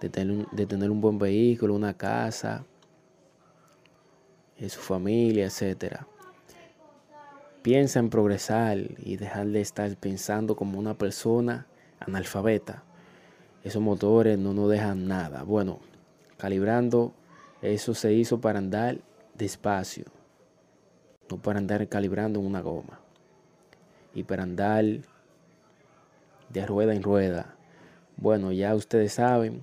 de tener, un, buen vehículo, una casa, su familia, etc. Piensa en progresar y dejar de estar pensando como una persona analfabeta. Esos motores no nos dejan nada. Bueno, calibrando, eso se hizo para andar despacio, no para andar calibrando en una goma. Y para andar de rueda en rueda. Bueno, ya ustedes saben,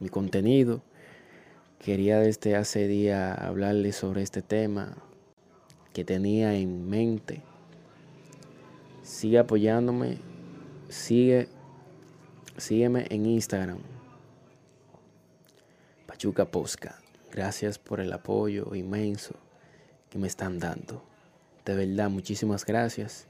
mi contenido. Quería desde hace día hablarles sobre este tema que tenía en mente. Sigue apoyándome, sigue, sígueme en Instagram. Pachuca Posca. Gracias por el apoyo inmenso que me están dando. De verdad, muchísimas gracias.